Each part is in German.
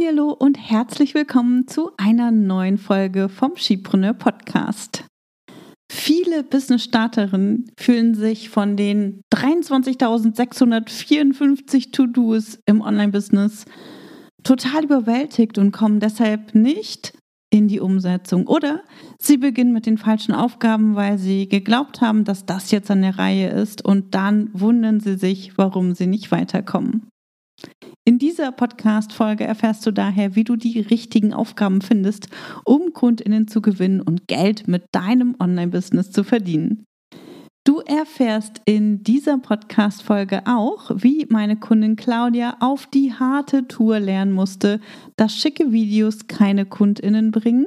Hallo und herzlich willkommen zu einer neuen Folge vom Skipreneur Podcast. Viele Business-Starterinnen fühlen sich von den 23.654 To-Dos im Online-Business total überwältigt und kommen deshalb nicht in die Umsetzung. Oder sie beginnen mit den falschen Aufgaben, weil sie geglaubt haben, dass das jetzt an der Reihe ist und dann wundern sie sich, warum sie nicht weiterkommen. In dieser Podcast-Folge erfährst du daher, wie du die richtigen Aufgaben findest, um KundInnen zu gewinnen und Geld mit deinem Online-Business zu verdienen. Du erfährst in dieser Podcast-Folge auch, wie meine Kundin Claudia auf die harte Tour lernen musste, dass schicke Videos keine KundInnen bringen,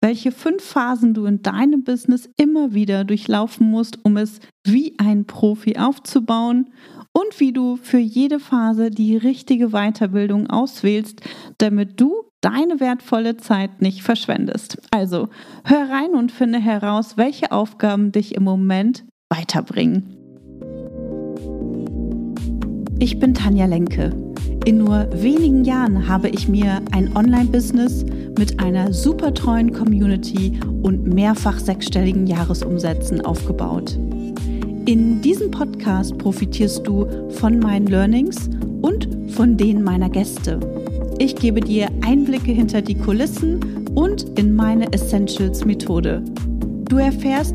welche fünf Phasen du in deinem Business immer wieder durchlaufen musst, um es wie ein Profi aufzubauen und wie du für jede Phase die richtige Weiterbildung auswählst, damit du deine wertvolle Zeit nicht verschwendest. Also hör rein und finde heraus, welche Aufgaben dich im Moment weiterbringen. Ich bin Tanja Lenke. In nur wenigen Jahren habe ich mir ein Online-Business mit einer super treuen Community und mehrfach sechsstelligen Jahresumsätzen aufgebaut. In diesem Podcast profitierst du von meinen Learnings und von denen meiner Gäste. Ich gebe dir Einblicke hinter die Kulissen und in meine Essentials-Methode. Du erfährst,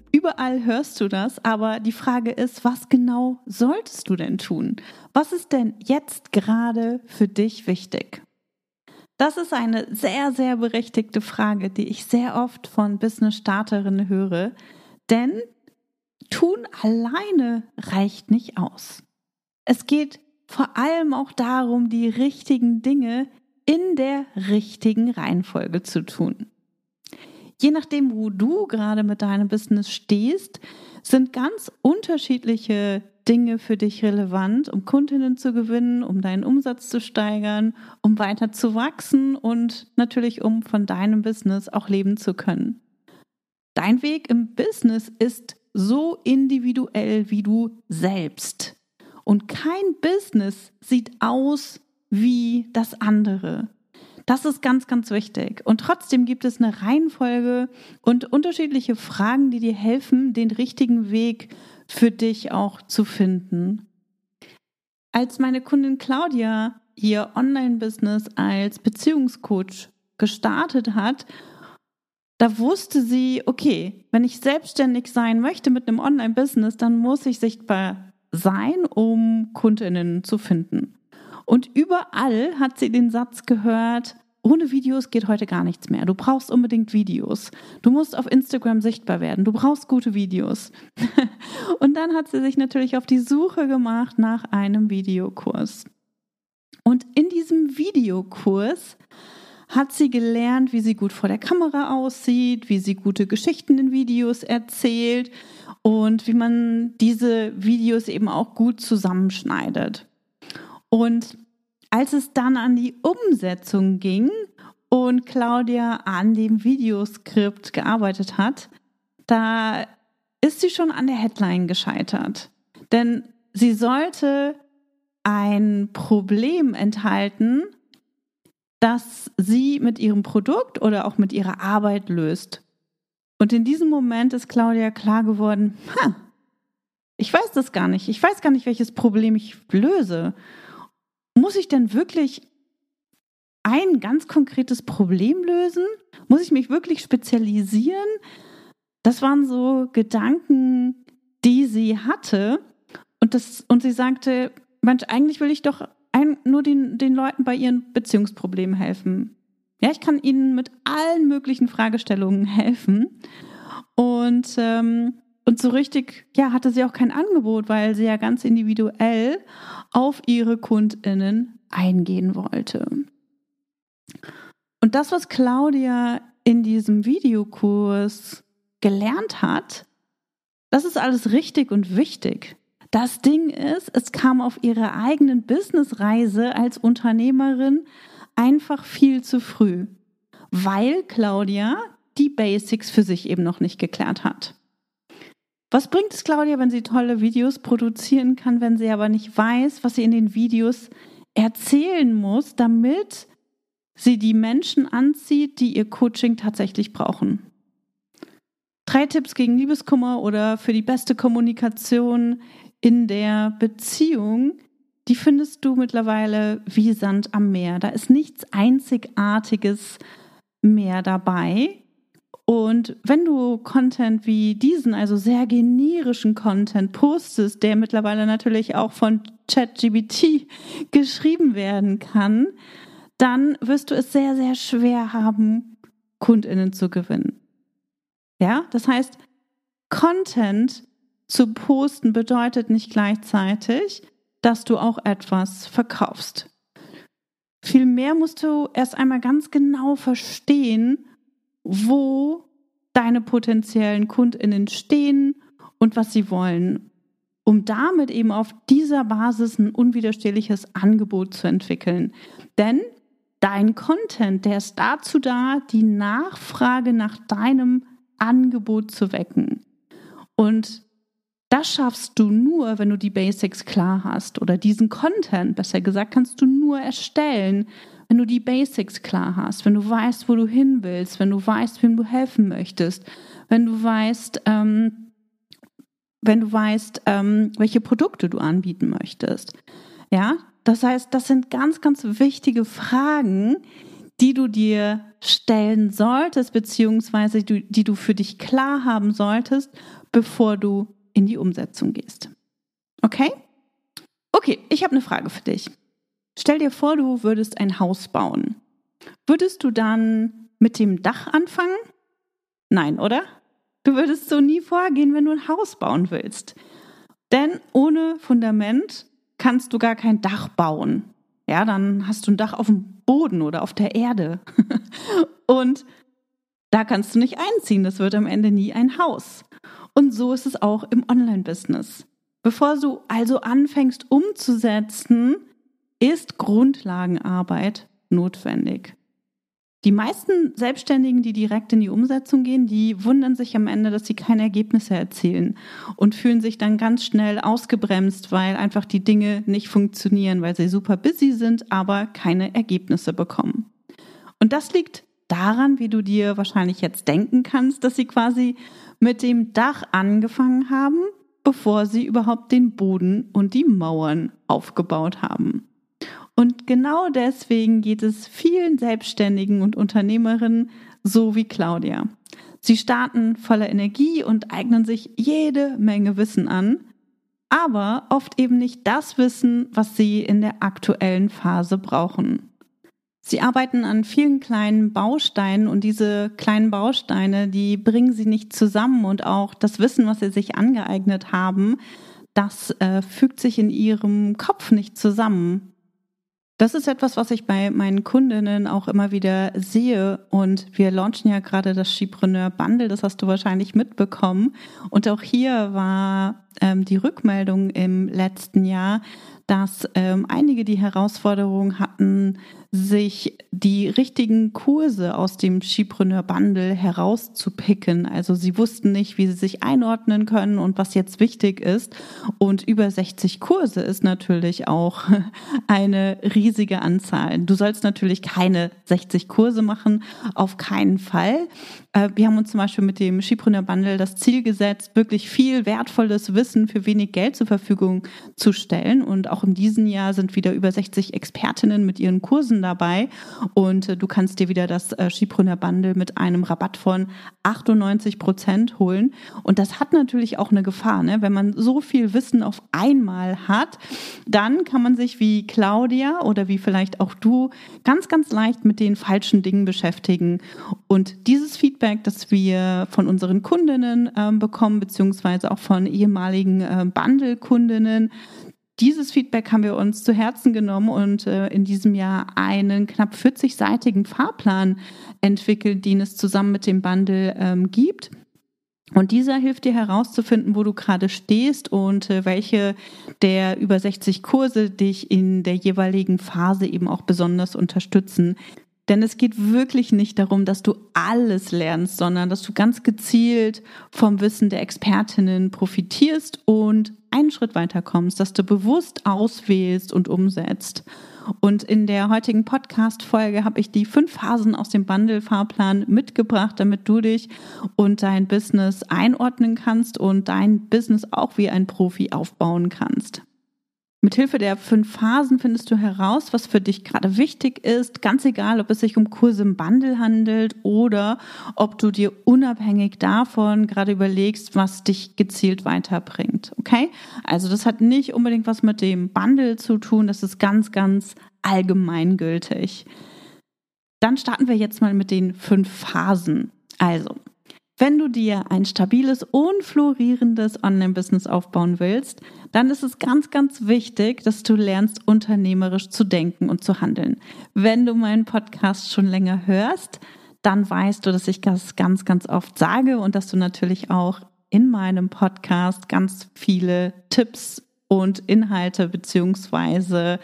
Überall hörst du das, aber die Frage ist, was genau solltest du denn tun? Was ist denn jetzt gerade für dich wichtig? Das ist eine sehr, sehr berechtigte Frage, die ich sehr oft von Business-Starterinnen höre. Denn tun alleine reicht nicht aus. Es geht vor allem auch darum, die richtigen Dinge in der richtigen Reihenfolge zu tun. Je nachdem, wo du gerade mit deinem Business stehst, sind ganz unterschiedliche Dinge für dich relevant, um Kundinnen zu gewinnen, um deinen Umsatz zu steigern, um weiter zu wachsen und natürlich um von deinem Business auch leben zu können. Dein Weg im Business ist so individuell wie du selbst. Und kein Business sieht aus wie das andere. Das ist ganz, ganz wichtig. Und trotzdem gibt es eine Reihenfolge und unterschiedliche Fragen, die dir helfen, den richtigen Weg für dich auch zu finden. Als meine Kundin Claudia ihr Online-Business als Beziehungscoach gestartet hat, da wusste sie, okay, wenn ich selbstständig sein möchte mit einem Online-Business, dann muss ich sichtbar sein, um Kundinnen zu finden. Und überall hat sie den Satz gehört, ohne Videos geht heute gar nichts mehr. Du brauchst unbedingt Videos. Du musst auf Instagram sichtbar werden. Du brauchst gute Videos. und dann hat sie sich natürlich auf die Suche gemacht nach einem Videokurs. Und in diesem Videokurs hat sie gelernt, wie sie gut vor der Kamera aussieht, wie sie gute Geschichten in Videos erzählt und wie man diese Videos eben auch gut zusammenschneidet. Und als es dann an die Umsetzung ging und Claudia an dem Videoskript gearbeitet hat, da ist sie schon an der Headline gescheitert. Denn sie sollte ein Problem enthalten, das sie mit ihrem Produkt oder auch mit ihrer Arbeit löst. Und in diesem Moment ist Claudia klar geworden, ha, ich weiß das gar nicht. Ich weiß gar nicht, welches Problem ich löse muss ich denn wirklich ein ganz konkretes Problem lösen? Muss ich mich wirklich spezialisieren? Das waren so Gedanken, die sie hatte. Und, das, und sie sagte, Mensch, eigentlich will ich doch ein, nur den, den Leuten bei ihren Beziehungsproblemen helfen. Ja, ich kann ihnen mit allen möglichen Fragestellungen helfen. Und, ähm, und so richtig, ja, hatte sie auch kein Angebot, weil sie ja ganz individuell auf ihre KundInnen eingehen wollte. Und das, was Claudia in diesem Videokurs gelernt hat, das ist alles richtig und wichtig. Das Ding ist, es kam auf ihrer eigenen Businessreise als Unternehmerin einfach viel zu früh, weil Claudia die Basics für sich eben noch nicht geklärt hat. Was bringt es Claudia, wenn sie tolle Videos produzieren kann, wenn sie aber nicht weiß, was sie in den Videos erzählen muss, damit sie die Menschen anzieht, die ihr Coaching tatsächlich brauchen? Drei Tipps gegen Liebeskummer oder für die beste Kommunikation in der Beziehung, die findest du mittlerweile wie Sand am Meer. Da ist nichts Einzigartiges mehr dabei. Und wenn du Content wie diesen, also sehr generischen Content postest, der mittlerweile natürlich auch von ChatGBT geschrieben werden kann, dann wirst du es sehr, sehr schwer haben, Kundinnen zu gewinnen. Ja, das heißt, Content zu posten bedeutet nicht gleichzeitig, dass du auch etwas verkaufst. Vielmehr musst du erst einmal ganz genau verstehen, wo deine potenziellen Kundinnen stehen und was sie wollen, um damit eben auf dieser Basis ein unwiderstehliches Angebot zu entwickeln. Denn dein Content, der ist dazu da, die Nachfrage nach deinem Angebot zu wecken. Und das schaffst du nur, wenn du die Basics klar hast oder diesen Content, besser gesagt, kannst du nur erstellen, wenn du die Basics klar hast, wenn du weißt, wo du hin willst, wenn du weißt, wem du helfen möchtest, wenn du weißt, ähm, wenn du weißt, ähm, welche Produkte du anbieten möchtest. Ja, das heißt, das sind ganz, ganz wichtige Fragen, die du dir stellen solltest, beziehungsweise die, die du für dich klar haben solltest, bevor du in die Umsetzung gehst. Okay? Okay, ich habe eine Frage für dich. Stell dir vor, du würdest ein Haus bauen. Würdest du dann mit dem Dach anfangen? Nein, oder? Du würdest so nie vorgehen, wenn du ein Haus bauen willst. Denn ohne Fundament kannst du gar kein Dach bauen. Ja, dann hast du ein Dach auf dem Boden oder auf der Erde. Und da kannst du nicht einziehen. Das wird am Ende nie ein Haus. Und so ist es auch im Online-Business. Bevor du also anfängst umzusetzen, ist Grundlagenarbeit notwendig. Die meisten Selbstständigen, die direkt in die Umsetzung gehen, die wundern sich am Ende, dass sie keine Ergebnisse erzielen und fühlen sich dann ganz schnell ausgebremst, weil einfach die Dinge nicht funktionieren, weil sie super busy sind, aber keine Ergebnisse bekommen. Und das liegt daran, wie du dir wahrscheinlich jetzt denken kannst, dass sie quasi mit dem Dach angefangen haben, bevor sie überhaupt den Boden und die Mauern aufgebaut haben. Und genau deswegen geht es vielen Selbstständigen und Unternehmerinnen so wie Claudia. Sie starten voller Energie und eignen sich jede Menge Wissen an, aber oft eben nicht das Wissen, was sie in der aktuellen Phase brauchen. Sie arbeiten an vielen kleinen Bausteinen und diese kleinen Bausteine, die bringen sie nicht zusammen und auch das Wissen, was sie sich angeeignet haben, das äh, fügt sich in ihrem Kopf nicht zusammen. Das ist etwas, was ich bei meinen Kundinnen auch immer wieder sehe. Und wir launchen ja gerade das Skipreneur Bundle, das hast du wahrscheinlich mitbekommen. Und auch hier war ähm, die Rückmeldung im letzten Jahr, dass ähm, einige die Herausforderung hatten, sich die richtigen Kurse aus dem Skipreneur Bundle herauszupicken. Also sie wussten nicht, wie sie sich einordnen können und was jetzt wichtig ist. Und über 60 Kurse ist natürlich auch eine riesige Anzahl. Du sollst natürlich keine 60 Kurse machen, auf keinen Fall. Äh, wir haben uns zum Beispiel mit dem Skipreneur Bundle das Ziel gesetzt, wirklich viel wertvolles Wissen für wenig Geld zur Verfügung zu stellen. Und auch in diesem Jahr sind wieder über 60 Expertinnen mit ihren Kursen dabei. Und äh, du kannst dir wieder das äh, Skipreneur Bundle mit einem Rabatt von 98 Prozent holen. Und das hat natürlich auch eine Gefahr. Ne? Wenn man so viel Wissen auf einmal hat, dann kann man sich wie Claudia oder wie vielleicht auch du ganz, ganz leicht mit den falschen Dingen beschäftigen. Und dieses Feedback, das wir von unseren Kundinnen äh, bekommen, beziehungsweise auch von ehemaligen äh, Bundle-Kundinnen, dieses Feedback haben wir uns zu Herzen genommen und äh, in diesem Jahr einen knapp 40-seitigen Fahrplan entwickelt, den es zusammen mit dem Bundle ähm, gibt. Und dieser hilft dir herauszufinden, wo du gerade stehst und äh, welche der über 60 Kurse dich in der jeweiligen Phase eben auch besonders unterstützen. Denn es geht wirklich nicht darum, dass du alles lernst, sondern dass du ganz gezielt vom Wissen der Expertinnen profitierst und einen Schritt weiter kommst, dass du bewusst auswählst und umsetzt. Und in der heutigen Podcast-Folge habe ich die fünf Phasen aus dem Bundle-Fahrplan mitgebracht, damit du dich und dein Business einordnen kannst und dein Business auch wie ein Profi aufbauen kannst. Mithilfe der fünf Phasen findest du heraus, was für dich gerade wichtig ist, ganz egal, ob es sich um Kurse im Bundle handelt oder ob du dir unabhängig davon gerade überlegst, was dich gezielt weiterbringt. Okay? Also das hat nicht unbedingt was mit dem Bundle zu tun, das ist ganz, ganz allgemeingültig. Dann starten wir jetzt mal mit den fünf Phasen. Also, wenn du dir ein stabiles und florierendes Online-Business aufbauen willst, dann ist es ganz, ganz wichtig, dass du lernst, unternehmerisch zu denken und zu handeln. Wenn du meinen Podcast schon länger hörst, dann weißt du, dass ich das ganz, ganz oft sage und dass du natürlich auch in meinem Podcast ganz viele Tipps und Inhalte beziehungsweise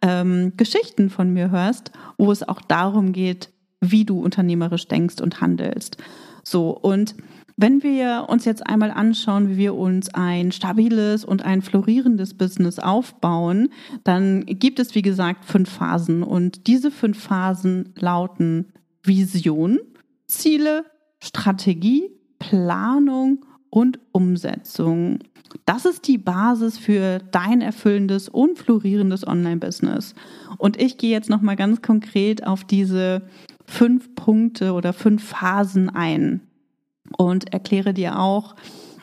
ähm, Geschichten von mir hörst, wo es auch darum geht, wie du unternehmerisch denkst und handelst. So, und wenn wir uns jetzt einmal anschauen, wie wir uns ein stabiles und ein florierendes Business aufbauen, dann gibt es, wie gesagt, fünf Phasen. Und diese fünf Phasen lauten Vision, Ziele, Strategie, Planung und Umsetzung. Das ist die Basis für dein erfüllendes und florierendes Online-Business. Und ich gehe jetzt nochmal ganz konkret auf diese fünf Punkte oder fünf Phasen ein und erkläre dir auch,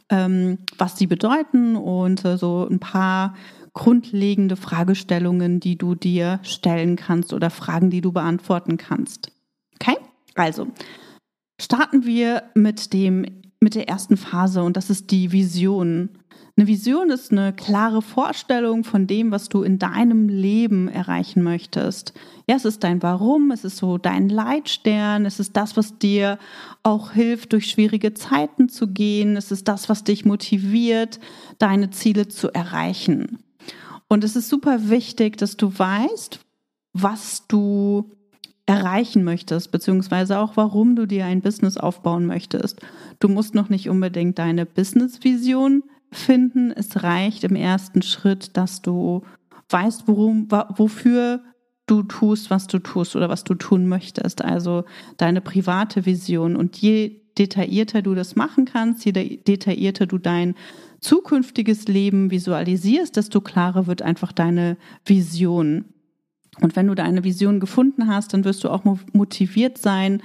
ähm, was sie bedeuten und äh, so ein paar grundlegende Fragestellungen, die du dir stellen kannst oder Fragen, die du beantworten kannst. Okay? Also, starten wir mit dem mit der ersten Phase und das ist die Vision. Eine Vision ist eine klare Vorstellung von dem, was du in deinem Leben erreichen möchtest. Ja, es ist dein Warum, es ist so dein Leitstern, es ist das, was dir auch hilft, durch schwierige Zeiten zu gehen, es ist das, was dich motiviert, deine Ziele zu erreichen. Und es ist super wichtig, dass du weißt, was du erreichen möchtest, beziehungsweise auch warum du dir ein Business aufbauen möchtest. Du musst noch nicht unbedingt deine Business-Vision finden. Es reicht im ersten Schritt, dass du weißt, worum, wofür du tust, was du tust oder was du tun möchtest. Also deine private Vision. Und je detaillierter du das machen kannst, je detaillierter du dein zukünftiges Leben visualisierst, desto klarer wird einfach deine Vision. Und wenn du deine Vision gefunden hast, dann wirst du auch motiviert sein,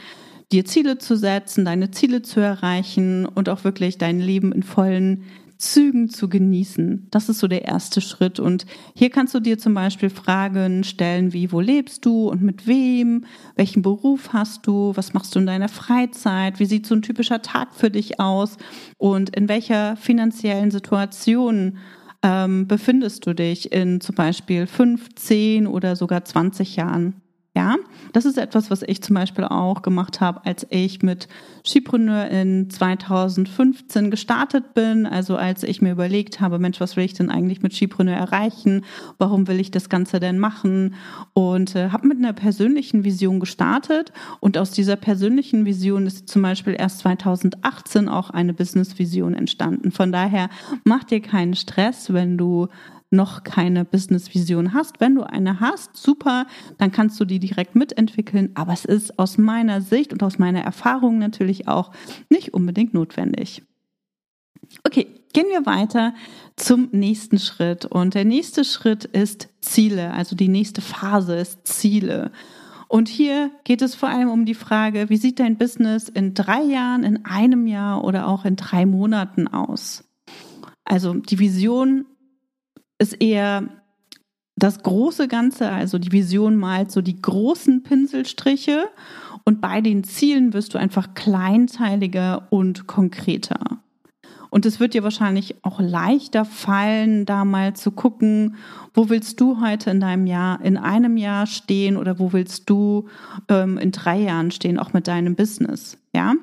dir Ziele zu setzen, deine Ziele zu erreichen und auch wirklich dein Leben in vollen Zügen zu genießen. Das ist so der erste Schritt. Und hier kannst du dir zum Beispiel Fragen stellen wie, wo lebst du und mit wem? Welchen Beruf hast du? Was machst du in deiner Freizeit? Wie sieht so ein typischer Tag für dich aus? Und in welcher finanziellen Situation ähm, befindest du dich in zum Beispiel fünf, zehn oder sogar 20 Jahren? Ja, das ist etwas, was ich zum Beispiel auch gemacht habe, als ich mit Skipreneur in 2015 gestartet bin. Also als ich mir überlegt habe, Mensch, was will ich denn eigentlich mit Skipreneur erreichen? Warum will ich das Ganze denn machen? Und äh, habe mit einer persönlichen Vision gestartet. Und aus dieser persönlichen Vision ist zum Beispiel erst 2018 auch eine Business-Vision entstanden. Von daher mach dir keinen Stress, wenn du noch keine Business-Vision hast. Wenn du eine hast, super, dann kannst du die direkt mitentwickeln. Aber es ist aus meiner Sicht und aus meiner Erfahrung natürlich auch nicht unbedingt notwendig. Okay, gehen wir weiter zum nächsten Schritt. Und der nächste Schritt ist Ziele. Also die nächste Phase ist Ziele. Und hier geht es vor allem um die Frage, wie sieht dein Business in drei Jahren, in einem Jahr oder auch in drei Monaten aus? Also die Vision ist eher das große Ganze, also die Vision malt so die großen Pinselstriche und bei den Zielen wirst du einfach kleinteiliger und konkreter. Und es wird dir wahrscheinlich auch leichter fallen, da mal zu gucken, wo willst du heute in deinem Jahr, in einem Jahr stehen oder wo willst du ähm, in drei Jahren stehen, auch mit deinem Business. Ja.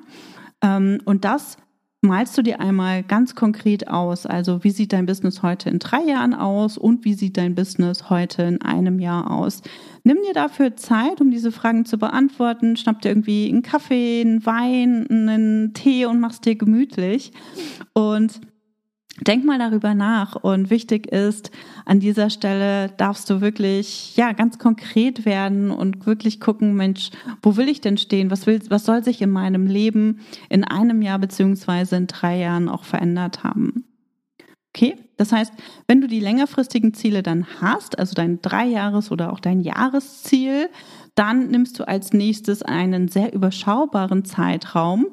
Ähm, und das malst du dir einmal ganz konkret aus. Also wie sieht dein Business heute in drei Jahren aus und wie sieht dein Business heute in einem Jahr aus? Nimm dir dafür Zeit, um diese Fragen zu beantworten. Schnapp dir irgendwie einen Kaffee, einen Wein, einen Tee und machst dir gemütlich. Und Denk mal darüber nach und wichtig ist, an dieser Stelle darfst du wirklich, ja, ganz konkret werden und wirklich gucken, Mensch, wo will ich denn stehen? Was will, was soll sich in meinem Leben in einem Jahr beziehungsweise in drei Jahren auch verändert haben? Okay? Das heißt, wenn du die längerfristigen Ziele dann hast, also dein Dreijahres- oder auch dein Jahresziel, dann nimmst du als nächstes einen sehr überschaubaren Zeitraum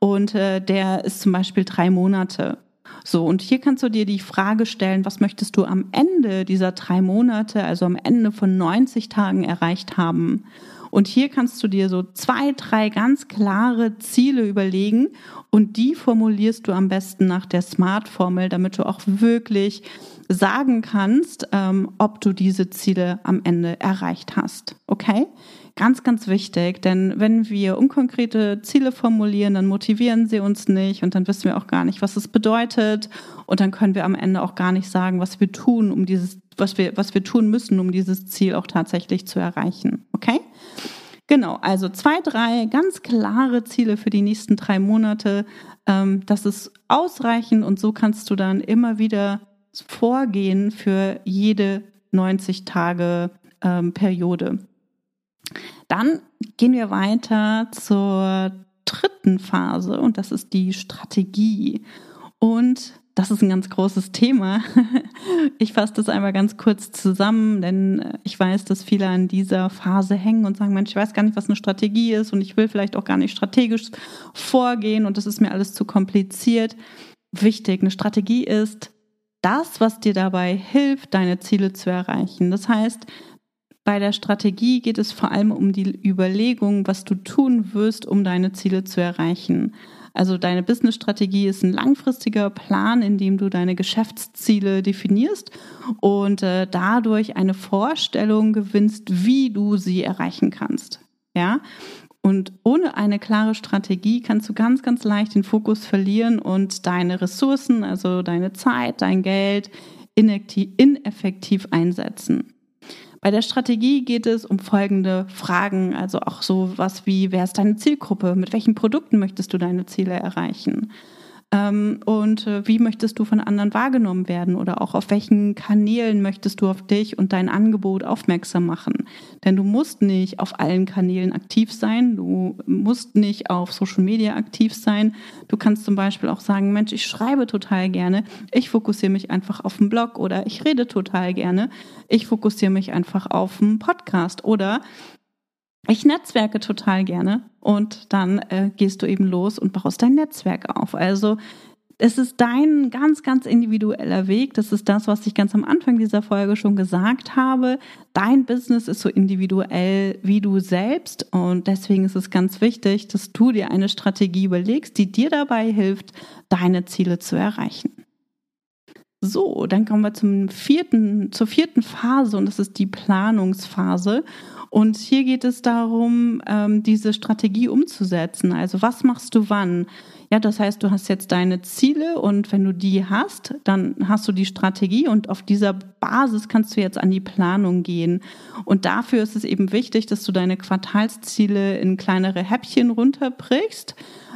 und äh, der ist zum Beispiel drei Monate. So, und hier kannst du dir die Frage stellen, was möchtest du am Ende dieser drei Monate, also am Ende von 90 Tagen erreicht haben? Und hier kannst du dir so zwei, drei ganz klare Ziele überlegen und die formulierst du am besten nach der SMART-Formel, damit du auch wirklich sagen kannst, ähm, ob du diese Ziele am Ende erreicht hast. Okay? Ganz, ganz wichtig, denn wenn wir unkonkrete Ziele formulieren, dann motivieren sie uns nicht und dann wissen wir auch gar nicht, was es bedeutet und dann können wir am Ende auch gar nicht sagen, was wir tun, um dieses, was wir, was wir tun müssen, um dieses Ziel auch tatsächlich zu erreichen. Okay? Genau, also zwei, drei ganz klare Ziele für die nächsten drei Monate. Ähm, das ist ausreichend und so kannst du dann immer wieder vorgehen für jede 90 Tage ähm, Periode. Dann gehen wir weiter zur dritten Phase und das ist die Strategie. Und das ist ein ganz großes Thema. Ich fasse das einmal ganz kurz zusammen, denn ich weiß, dass viele an dieser Phase hängen und sagen, Mensch, ich weiß gar nicht, was eine Strategie ist und ich will vielleicht auch gar nicht strategisch vorgehen und das ist mir alles zu kompliziert. Wichtig, eine Strategie ist das, was dir dabei hilft, deine Ziele zu erreichen. Das heißt, bei der Strategie geht es vor allem um die Überlegung, was du tun wirst, um deine Ziele zu erreichen. Also deine Business-Strategie ist ein langfristiger Plan, in dem du deine Geschäftsziele definierst und äh, dadurch eine Vorstellung gewinnst, wie du sie erreichen kannst. Ja, und ohne eine klare Strategie kannst du ganz, ganz leicht den Fokus verlieren und deine Ressourcen, also deine Zeit, dein Geld ineffektiv einsetzen. Bei der Strategie geht es um folgende Fragen, also auch so was wie, wer ist deine Zielgruppe? Mit welchen Produkten möchtest du deine Ziele erreichen? Ähm, und äh, wie möchtest du von anderen wahrgenommen werden? Oder auch auf welchen Kanälen möchtest du auf dich und dein Angebot aufmerksam machen? Denn du musst nicht auf allen Kanälen aktiv sein, du musst nicht auf Social Media aktiv sein. Du kannst zum Beispiel auch sagen, Mensch, ich schreibe total gerne, ich fokussiere mich einfach auf den Blog oder ich rede total gerne, ich fokussiere mich einfach auf einen Podcast. Oder ich netzwerke total gerne und dann äh, gehst du eben los und baust dein Netzwerk auf. Also es ist dein ganz, ganz individueller Weg. Das ist das, was ich ganz am Anfang dieser Folge schon gesagt habe. Dein Business ist so individuell wie du selbst und deswegen ist es ganz wichtig, dass du dir eine Strategie überlegst, die dir dabei hilft, deine Ziele zu erreichen. So, dann kommen wir zum vierten, zur vierten Phase und das ist die Planungsphase. Und hier geht es darum, ähm, diese Strategie umzusetzen. Also was machst du wann? Ja, das heißt, du hast jetzt deine Ziele und wenn du die hast, dann hast du die Strategie und auf dieser Basis kannst du jetzt an die Planung gehen. Und dafür ist es eben wichtig, dass du deine Quartalsziele in kleinere Häppchen runterbrichst.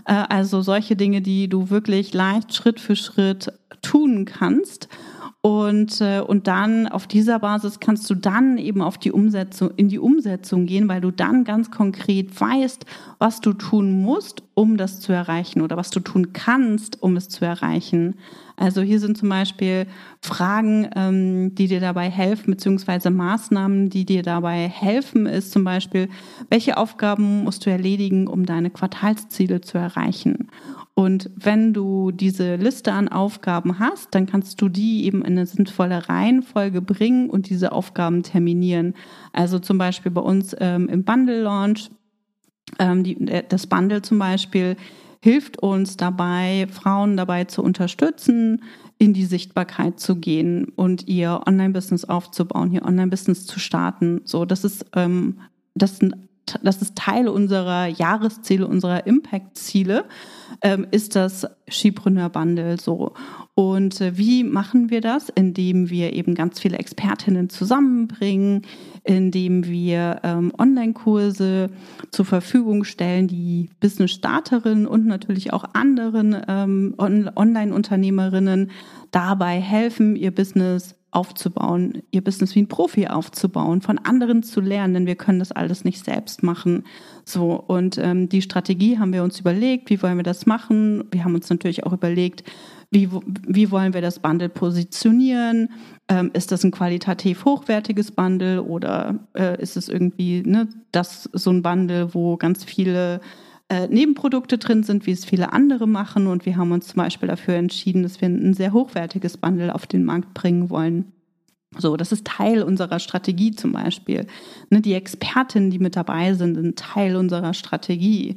Äh, also solche Dinge, die du wirklich leicht Schritt für Schritt tun kannst. Und, äh, und dann auf dieser Basis kannst du dann eben auf die Umsetzung, in die Umsetzung gehen, weil du dann ganz konkret weißt, was du tun musst, um das zu erreichen oder was du tun kannst, um es zu erreichen. Also hier sind zum Beispiel Fragen, ähm, die dir dabei helfen, beziehungsweise Maßnahmen, die dir dabei helfen, ist zum Beispiel, welche Aufgaben musst du erledigen, um deine Quartalsziele zu erreichen? Und wenn du diese Liste an Aufgaben hast, dann kannst du die eben in eine sinnvolle Reihenfolge bringen und diese Aufgaben terminieren. Also zum Beispiel bei uns ähm, im Bundle Launch, ähm, die, äh, das Bundle zum Beispiel hilft uns dabei, Frauen dabei zu unterstützen, in die Sichtbarkeit zu gehen und ihr Online-Business aufzubauen, ihr Online-Business zu starten. So, das ist, ähm, das, das ist Teil unserer Jahresziele, unserer Impact-Ziele, ähm, ist das Skipreneur Bundle so. Und äh, wie machen wir das? Indem wir eben ganz viele Expertinnen zusammenbringen, indem wir ähm, Online-Kurse zur Verfügung stellen, die Business-Starterinnen und natürlich auch anderen ähm, On Online-Unternehmerinnen dabei helfen, ihr Business aufzubauen, ihr Business wie ein Profi aufzubauen, von anderen zu lernen, denn wir können das alles nicht selbst machen. So und ähm, die Strategie haben wir uns überlegt, wie wollen wir das machen? Wir haben uns natürlich auch überlegt, wie, wie wollen wir das Bundle positionieren? Ähm, ist das ein qualitativ hochwertiges Bundle oder äh, ist es irgendwie ne, das so ein Bundle, wo ganz viele äh, Nebenprodukte drin sind, wie es viele andere machen. Und wir haben uns zum Beispiel dafür entschieden, dass wir ein sehr hochwertiges Bundle auf den Markt bringen wollen. So, das ist Teil unserer Strategie zum Beispiel. Ne, die Expertinnen, die mit dabei sind, sind Teil unserer Strategie.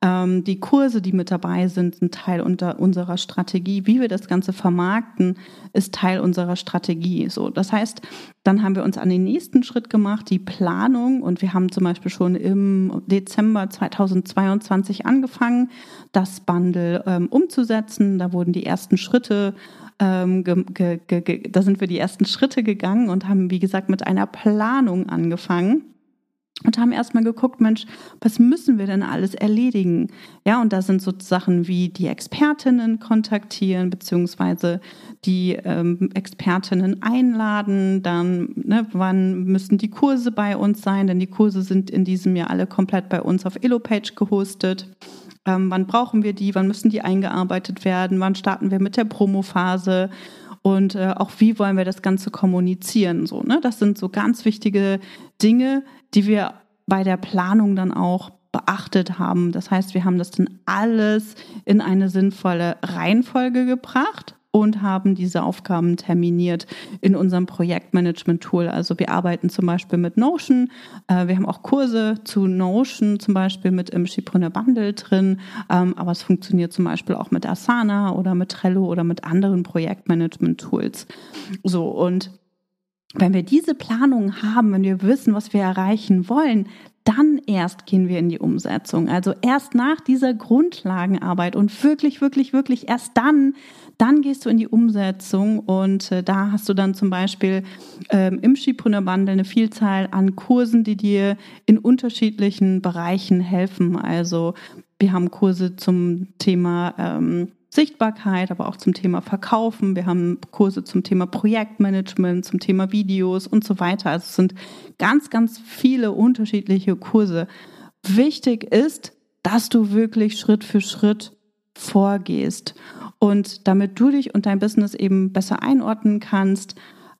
Ähm, die Kurse, die mit dabei sind, sind Teil unter unserer Strategie. Wie wir das Ganze vermarkten, ist Teil unserer Strategie. So, das heißt, dann haben wir uns an den nächsten Schritt gemacht, die Planung. Und wir haben zum Beispiel schon im Dezember 2022 angefangen, das Bundle ähm, umzusetzen. Da wurden die ersten Schritte ähm, da sind wir die ersten Schritte gegangen und haben, wie gesagt, mit einer Planung angefangen und haben erstmal geguckt, Mensch, was müssen wir denn alles erledigen? Ja, und da sind so Sachen wie die Expertinnen kontaktieren, beziehungsweise die ähm, Expertinnen einladen, dann, ne, wann müssen die Kurse bei uns sein, denn die Kurse sind in diesem Jahr alle komplett bei uns auf Elopage gehostet. Ähm, wann brauchen wir die? Wann müssen die eingearbeitet werden? Wann starten wir mit der Promophase? Und äh, auch wie wollen wir das Ganze kommunizieren? So, ne? Das sind so ganz wichtige Dinge, die wir bei der Planung dann auch beachtet haben. Das heißt, wir haben das dann alles in eine sinnvolle Reihenfolge gebracht und haben diese Aufgaben terminiert in unserem Projektmanagement-Tool. Also wir arbeiten zum Beispiel mit Notion. Äh, wir haben auch Kurse zu Notion zum Beispiel mit im Schiebrunner Bundle drin. Ähm, aber es funktioniert zum Beispiel auch mit Asana oder mit Trello oder mit anderen Projektmanagement-Tools. So und wenn wir diese Planung haben, wenn wir wissen, was wir erreichen wollen, dann erst gehen wir in die Umsetzung. Also erst nach dieser Grundlagenarbeit und wirklich, wirklich, wirklich erst dann, dann gehst du in die Umsetzung und äh, da hast du dann zum Beispiel ähm, im Skipreneur Bundle eine Vielzahl an Kursen, die dir in unterschiedlichen Bereichen helfen. Also wir haben Kurse zum Thema ähm, Sichtbarkeit, aber auch zum Thema Verkaufen. Wir haben Kurse zum Thema Projektmanagement, zum Thema Videos und so weiter. Also es sind ganz, ganz viele unterschiedliche Kurse. Wichtig ist, dass du wirklich Schritt für Schritt vorgehst. Und damit du dich und dein Business eben besser einordnen kannst,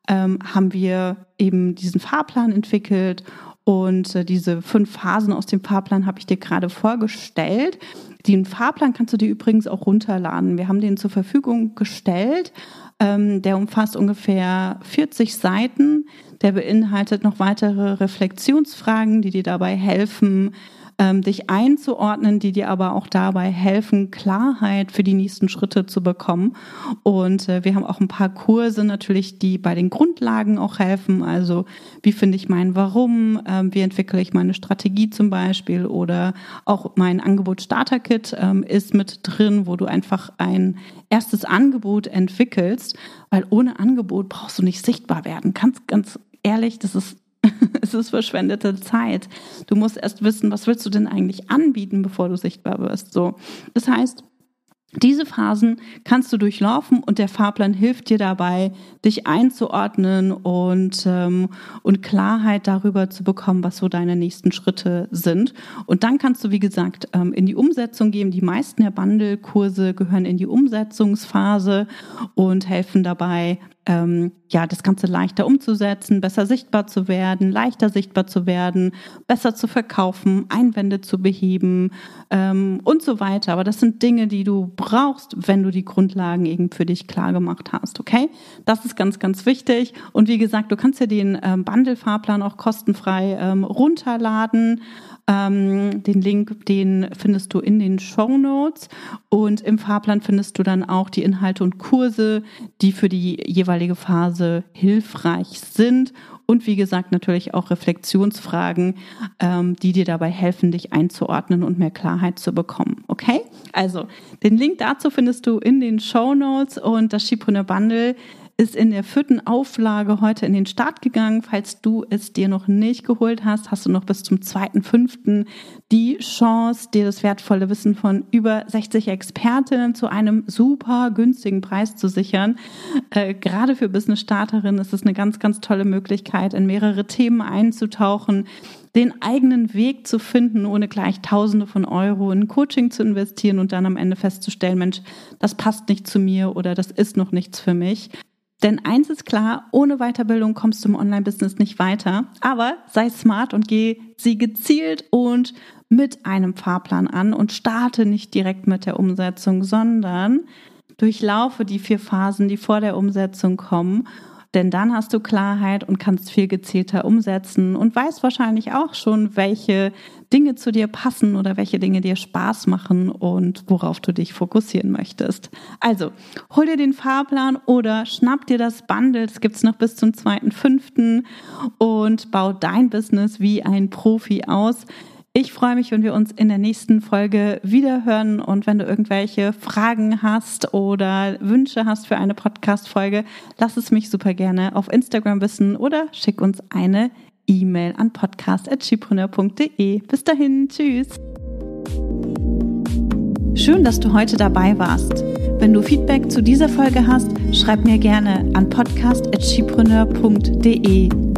ähm, haben wir eben diesen Fahrplan entwickelt und äh, diese fünf Phasen aus dem Fahrplan habe ich dir gerade vorgestellt. Den Fahrplan kannst du dir übrigens auch runterladen. Wir haben den zur Verfügung gestellt. Ähm, der umfasst ungefähr 40 Seiten. Der beinhaltet noch weitere Reflexionsfragen, die dir dabei helfen, ähm, dich einzuordnen, die dir aber auch dabei helfen, Klarheit für die nächsten Schritte zu bekommen. Und äh, wir haben auch ein paar Kurse natürlich, die bei den Grundlagen auch helfen. Also wie finde ich mein Warum, ähm, wie entwickle ich meine Strategie zum Beispiel oder auch mein Angebot Starter Kit ähm, ist mit drin, wo du einfach ein erstes Angebot entwickelst, weil ohne Angebot brauchst du nicht sichtbar werden. Ganz, ganz ehrlich, das ist es ist verschwendete Zeit. Du musst erst wissen, was willst du denn eigentlich anbieten, bevor du sichtbar wirst. So. Das heißt, diese Phasen kannst du durchlaufen und der Fahrplan hilft dir dabei, dich einzuordnen und, ähm, und Klarheit darüber zu bekommen, was so deine nächsten Schritte sind. Und dann kannst du, wie gesagt, ähm, in die Umsetzung gehen. Die meisten der Bundle-Kurse gehören in die Umsetzungsphase und helfen dabei, ähm, ja, das Ganze leichter umzusetzen, besser sichtbar zu werden, leichter sichtbar zu werden, besser zu verkaufen, Einwände zu beheben ähm, und so weiter. Aber das sind Dinge, die du brauchst, wenn du die Grundlagen eben für dich klar gemacht hast, okay? Das ist ganz, ganz wichtig. Und wie gesagt, du kannst dir den ähm, Bundle-Fahrplan auch kostenfrei ähm, runterladen. Ähm, den Link, den findest du in den Show Notes und im Fahrplan findest du dann auch die Inhalte und Kurse, die für die jeweilige Phase hilfreich sind und wie gesagt natürlich auch Reflexionsfragen, ähm, die dir dabei helfen, dich einzuordnen und mehr Klarheit zu bekommen. Okay? Also, den Link dazu findest du in den Show Notes und das Schiebrunner Bundle ist in der vierten Auflage heute in den Start gegangen. Falls du es dir noch nicht geholt hast, hast du noch bis zum 2.5. die Chance, dir das wertvolle Wissen von über 60 Expertinnen zu einem super günstigen Preis zu sichern. Äh, gerade für Business-Starterinnen ist es eine ganz, ganz tolle Möglichkeit, in mehrere Themen einzutauchen, den eigenen Weg zu finden, ohne gleich Tausende von Euro in Coaching zu investieren und dann am Ende festzustellen, Mensch, das passt nicht zu mir oder das ist noch nichts für mich. Denn eins ist klar, ohne Weiterbildung kommst du im Online-Business nicht weiter. Aber sei smart und geh sie gezielt und mit einem Fahrplan an und starte nicht direkt mit der Umsetzung, sondern durchlaufe die vier Phasen, die vor der Umsetzung kommen denn dann hast du Klarheit und kannst viel gezielter umsetzen und weißt wahrscheinlich auch schon, welche Dinge zu dir passen oder welche Dinge dir Spaß machen und worauf du dich fokussieren möchtest. Also, hol dir den Fahrplan oder schnapp dir das Bundle, das gibt's noch bis zum 2.5. und bau dein Business wie ein Profi aus. Ich freue mich, wenn wir uns in der nächsten Folge wieder hören und wenn du irgendwelche Fragen hast oder Wünsche hast für eine Podcast-Folge, lass es mich super gerne auf Instagram wissen oder schick uns eine E-Mail an podcast.chipreneur.de. Bis dahin, tschüss. Schön, dass du heute dabei warst. Wenn du Feedback zu dieser Folge hast, schreib mir gerne an podcast.chipreneur.de